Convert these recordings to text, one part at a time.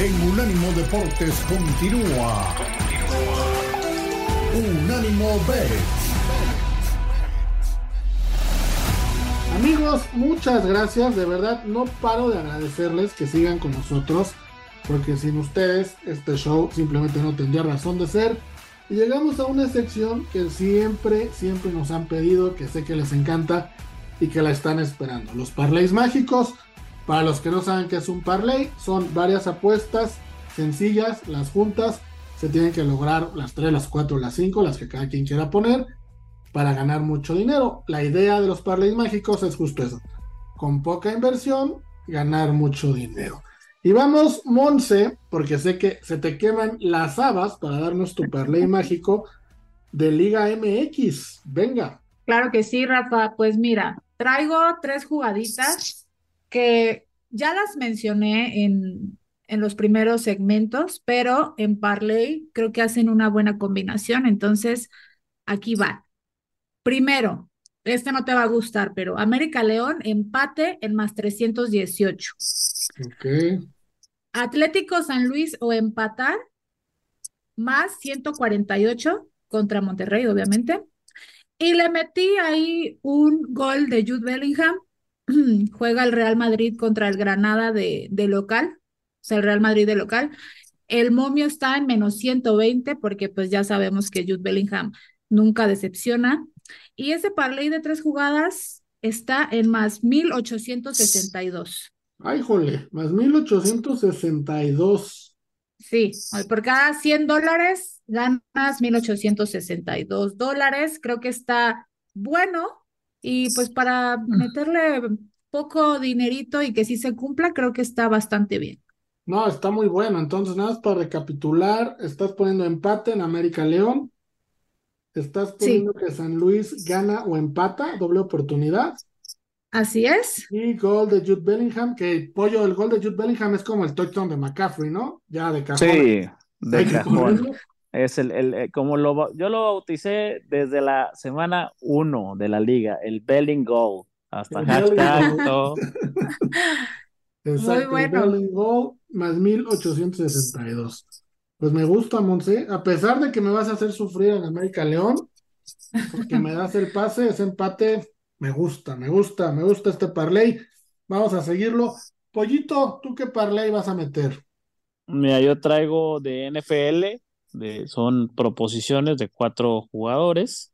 en Unánimo Deportes continúa. Unánimo Bet. Amigos, muchas gracias. De verdad, no paro de agradecerles que sigan con nosotros. Porque sin ustedes, este show simplemente no tendría razón de ser. Y llegamos a una sección que siempre, siempre nos han pedido, que sé que les encanta y que la están esperando. Los parlays mágicos. Para los que no saben qué es un parlay, son varias apuestas sencillas, las juntas. Se tienen que lograr las 3, las 4, las 5, las que cada quien quiera poner para ganar mucho dinero. La idea de los parlays mágicos es justo eso. Con poca inversión, ganar mucho dinero. Y vamos, Monse, porque sé que se te queman las habas para darnos tu parlay mágico de Liga MX. Venga. Claro que sí, Rafa. Pues mira, traigo tres jugaditas que ya las mencioné en, en los primeros segmentos, pero en Parley creo que hacen una buena combinación. Entonces, aquí va. Primero, este no te va a gustar, pero América León empate en más 318. Ok. Atlético San Luis o empatar más 148 contra Monterrey, obviamente. Y le metí ahí un gol de Jude Bellingham. Juega el Real Madrid contra el Granada de, de local, o sea, el Real Madrid de local. El momio está en menos 120 porque pues ya sabemos que Jude Bellingham nunca decepciona. Y ese parlay de tres jugadas está en más 1862. Ay, jole, más 1862. Sí, por cada 100 dólares ganas 1862 dólares. Creo que está bueno. Y pues para meterle poco dinerito y que sí se cumpla, creo que está bastante bien. No, está muy bueno. Entonces, nada más para recapitular, estás poniendo empate en América León. Estás poniendo que San Luis gana o empata, doble oportunidad. Así es. Y gol de Jude Bellingham, que pollo, el gol de Jude Bellingham es como el touchdown de McCaffrey, ¿no? Ya de cajón. Sí, de cajón. Es el, el, eh, como lo, yo lo bauticé desde la semana uno de la liga, el Belling Goal. Hasta hashtag, todo. Exacto, Muy bueno. el Belling Goal más 1862. Pues me gusta, Monse. A pesar de que me vas a hacer sufrir en América León, porque me das el pase, ese empate, me gusta, me gusta, me gusta este parlay. Vamos a seguirlo. Pollito, ¿tú qué parlay vas a meter? Mira, yo traigo de NFL, de, son proposiciones de cuatro jugadores.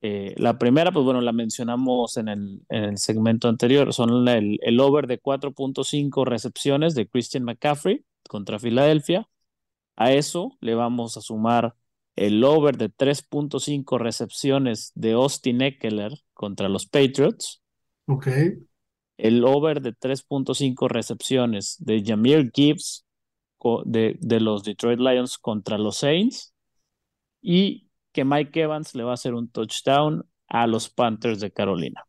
Eh, la primera, pues bueno, la mencionamos en el, en el segmento anterior, son el, el over de 4.5 recepciones de Christian McCaffrey contra Filadelfia. A eso le vamos a sumar el over de 3.5 recepciones de Austin Eckler contra los Patriots. Ok. El over de 3.5 recepciones de Jameer Gibbs de, de, los Detroit Lions contra los Saints. Y que Mike Evans le va a hacer un touchdown a los Panthers de Carolina.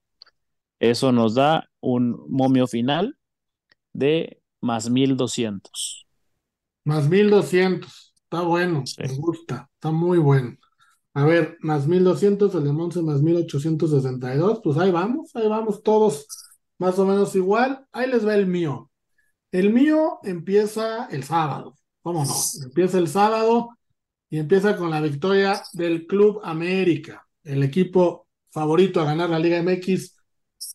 Eso nos da un momio final de más 1200. Más 1200. Está bueno. Sí. Me gusta. Está muy bueno. A ver, más 1200, el de Monse más 1862. Pues ahí vamos, ahí vamos todos más o menos igual. Ahí les va el mío. El mío empieza el sábado. ¿Cómo no? Empieza el sábado y empieza con la victoria del Club América, el equipo favorito a ganar la Liga MX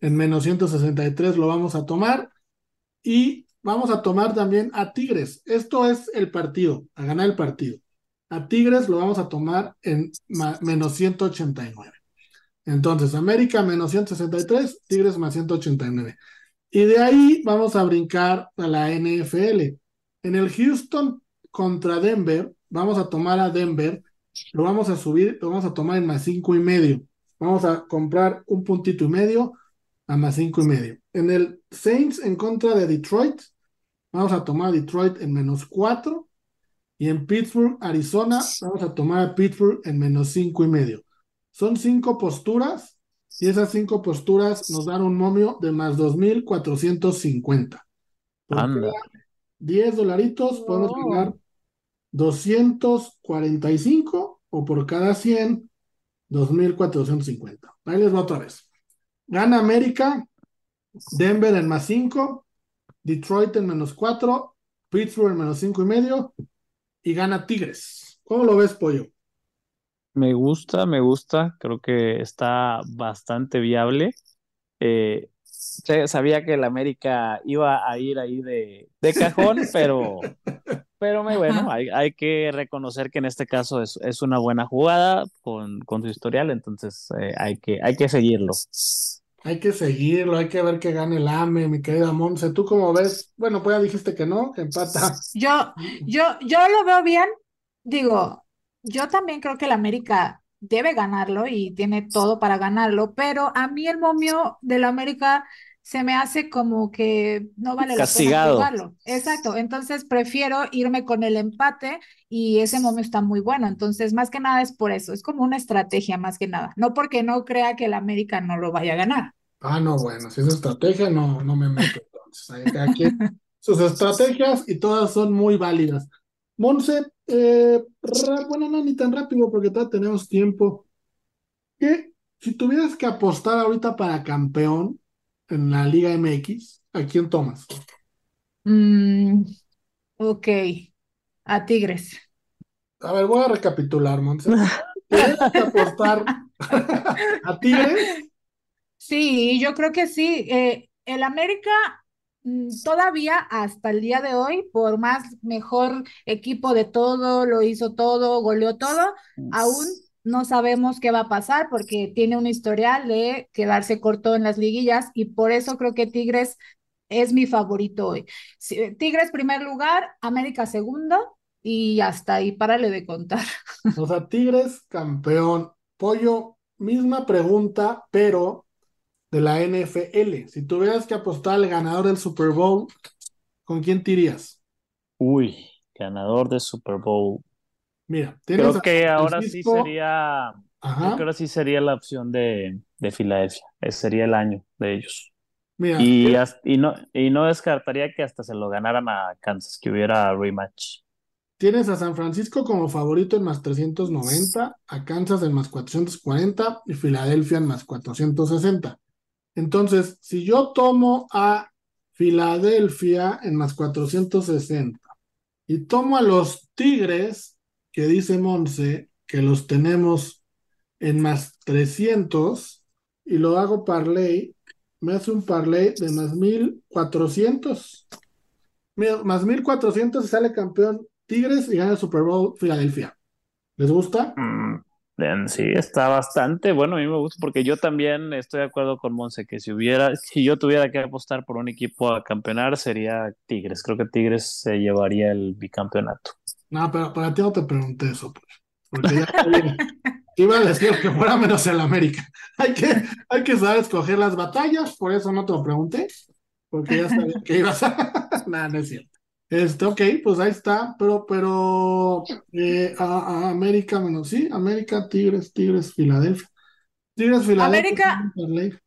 en menos 163 lo vamos a tomar. Y vamos a tomar también a Tigres. Esto es el partido, a ganar el partido. A Tigres lo vamos a tomar en menos 189. Entonces, América menos 163, Tigres más 189. Y de ahí vamos a brincar a la NFL. En el Houston contra Denver, vamos a tomar a Denver, lo vamos a subir, lo vamos a tomar en más cinco y medio. Vamos a comprar un puntito y medio a más cinco y medio. En el Saints en contra de Detroit, Vamos a tomar a Detroit en menos 4. Y en Pittsburgh, Arizona, vamos a tomar a Pittsburgh en menos 5 y medio. Son cinco posturas y esas cinco posturas nos dan un momio de más 2.450. Por cada 10 dolaritos podemos Oh. ganar 245 o por cada 100, 2.450. Ahí les va otra vez. Gana América, Denver en más 5, Detroit en menos 4, Pittsburgh menos cinco y medio y gana Tigres. ¿Cómo lo ves, Pollo? Me gusta, me gusta, creo que está bastante viable. Eh, sabía que el América iba a ir ahí de, de cajón, pero, pero muy bueno, hay, hay, que reconocer que en este caso es, es una buena jugada con, con su historial, entonces eh, hay, que, hay que seguirlo. Hay que seguirlo, hay que ver que gane el AME, mi querida Monse. ¿Tú cómo ves? Bueno, pues ya dijiste que no, que empata. Yo, yo, yo lo veo bien. Digo, yo también creo que el América debe ganarlo y tiene todo para ganarlo, pero a mí el momio del América se me hace como que no vale la pena jugarlo. Exacto, entonces prefiero irme con el empate y ese momio está muy bueno, entonces más que nada es por eso, es como una estrategia más que nada, no porque no crea que el América no lo vaya a ganar. Ah, no, bueno, si es estrategia no, no me meto entonces, aquí sus estrategias y todas son muy válidas. Monse, eh, bueno, no, ni tan rápido porque todavía tenemos tiempo. ¿Qué, si tuvieras que apostar ahorita para campeón, en la Liga MX, ¿a quién tomas? Mm, ok, a Tigres. A ver, voy a recapitular, Monse. ¿Tienes que apostar a Tigres? Sí, yo creo que sí. Eh, el América todavía hasta el día de hoy, por más mejor equipo de todo, lo hizo todo, goleó todo, aún no sabemos qué va a pasar porque tiene un historial de quedarse corto en las liguillas y por eso creo que Tigres es mi favorito hoy. Tigres primer lugar, América segundo y hasta ahí, párale de contar. O sea, Tigres campeón. Pollo, misma pregunta, pero de la NFL. Si tuvieras que apostar al ganador del Super Bowl, ¿con quién tirías? Uy, ganador del Super Bowl. Mira, creo que ahora sí sería, creo que ahora sí sería la opción de, de Filadelfia. Ese sería el año de ellos. Mira, y, y, no, y no descartaría que hasta se lo ganaran a Kansas, que hubiera rematch. Tienes a San Francisco como favorito en más 390, a Kansas en más 440 y Filadelfia en más 460. Entonces, si yo tomo a Filadelfia en más 460 y tomo a los Tigres que dice Monse que los tenemos en más 300 y lo hago parlay, me hace un parlay de más 1400. Más 1400 y sale campeón Tigres y gana el Super Bowl Filadelfia. ¿Les gusta? Mm, sí, está bastante bueno. A mí me gusta porque yo también estoy de acuerdo con Monse que si hubiera, si yo tuviera que apostar por un equipo a campeonar sería Tigres. Creo que Tigres se llevaría el bicampeonato. No, pero para ti no te pregunté eso, pues. Porque ya iba a decir que fuera menos el América. Hay que, hay que saber escoger las batallas, por eso no te lo pregunté, porque ya sabía que ibas a. Nada, no es cierto. Este, ok, pues ahí está, pero, pero eh, a, América menos, sí, América, Tigres, Tigres, Filadelfia. Tigres, Filadelfia. América.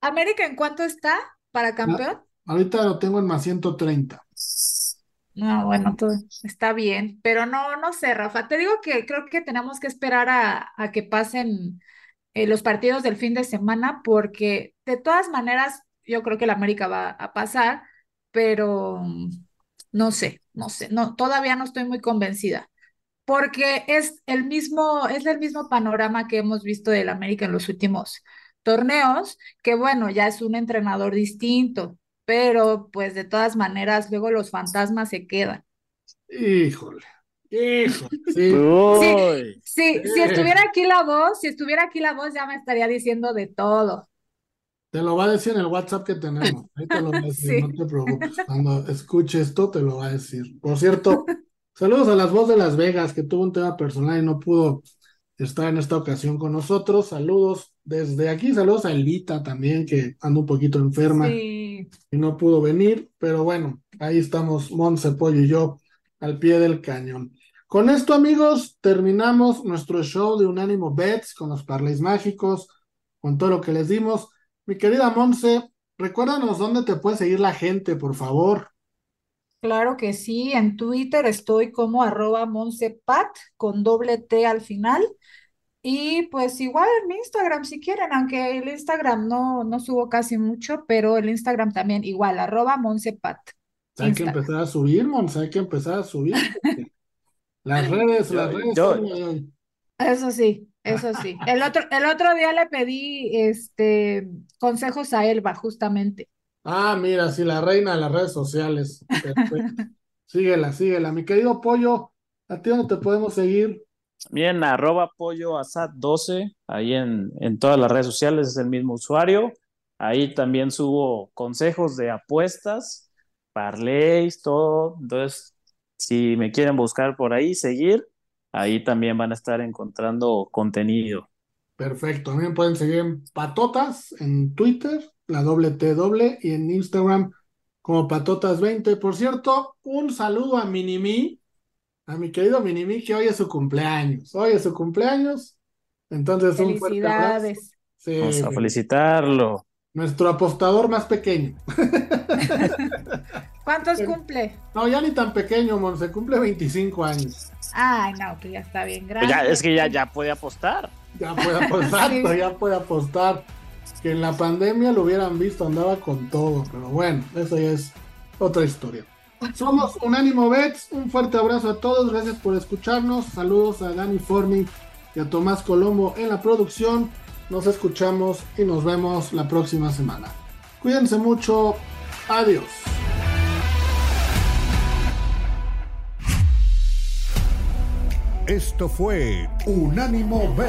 ¿América en cuánto está para campeón? ahorita lo tengo en más 130. No, bueno, todo está bien, pero no, no sé, Rafa. Te digo que creo que tenemos que esperar a, que pasen eh, los partidos del fin de semana, porque de todas maneras yo creo que la América va a pasar, pero no sé, no sé, no, todavía no estoy muy convencida, porque es el mismo, es el mismo panorama que hemos visto del América en los últimos torneos, que bueno, ya es un entrenador distinto, pero pues de todas maneras luego los fantasmas se quedan. Híjole, híjole, sí. Sí, si estuviera aquí la voz, si estuviera aquí la voz ya me estaría diciendo de todo. Te lo va a decir en el WhatsApp que tenemos. Ahí te lo va a decir, no te preocupes. Cuando escuche esto, te lo va a decir. Por cierto, saludos a las voz de Las Vegas, que tuvo un tema personal y no pudo estar en esta ocasión con nosotros. Saludos desde aquí, saludos a Elvita también, que anda un poquito enferma y no pudo venir, pero bueno, ahí estamos Monse, Pollo y yo al pie del cañón. Con esto, amigos, terminamos nuestro show de Unánimo Bets con los parlays mágicos, con todo lo que les dimos. Mi querida Monse, recuérdanos dónde te puede seguir la gente, por favor. Claro que sí, en Twitter estoy como arroba monsepat con doble T al final. Y pues igual en mi Instagram si quieren, aunque el Instagram no, no subo casi mucho, pero el Instagram también igual, arroba Monsepat. Hay que empezar a subir, Mons, hay que empezar a subir. Las redes, las redes. Eso sí, eso sí. El otro, el otro día le pedí este consejos a Elba, justamente. Ah, mira, sí, la reina de las redes sociales. Perfecto. síguela, síguela. Mi querido Pollo, ¿a ti dónde te podemos seguir? Bien, arroba pollo asad 12, ahí en, en todas las redes sociales es el mismo usuario. Ahí también subo consejos de apuestas, parlays, todo. Entonces, si me quieren buscar por ahí, seguir, ahí también van a estar encontrando contenido. Perfecto. También pueden seguir en Patotas en Twitter, la doble T doble, y en Instagram como Patotas20. Por cierto, un saludo a Minimi, a mi querido Minimi, que hoy es su cumpleaños. Hoy es su cumpleaños. Entonces, un fuerte abrazo. Vamos a felicitarlo. Nuestro apostador más pequeño. ¿Cuántos cumple? No, ya ni tan pequeño, mon, se cumple 25 años. Ay, no, que ya está bien grande. Pues ya, es que ya, ya puede apostar. Ya puede apostar, ya puede apostar. Que en la pandemia lo hubieran visto, andaba con todo, pero bueno, eso ya es otra historia. Somos Unánimo Bets, un fuerte abrazo a todos, gracias por escucharnos, saludos a Dani Forni y a Tomás Colombo en la producción. Nos escuchamos y nos vemos la próxima semana. Cuídense mucho. Adiós. Esto fue Unánimo B.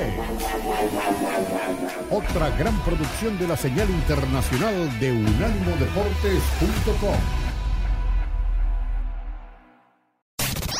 Otra gran producción de la señal internacional de unánimodeportes.com.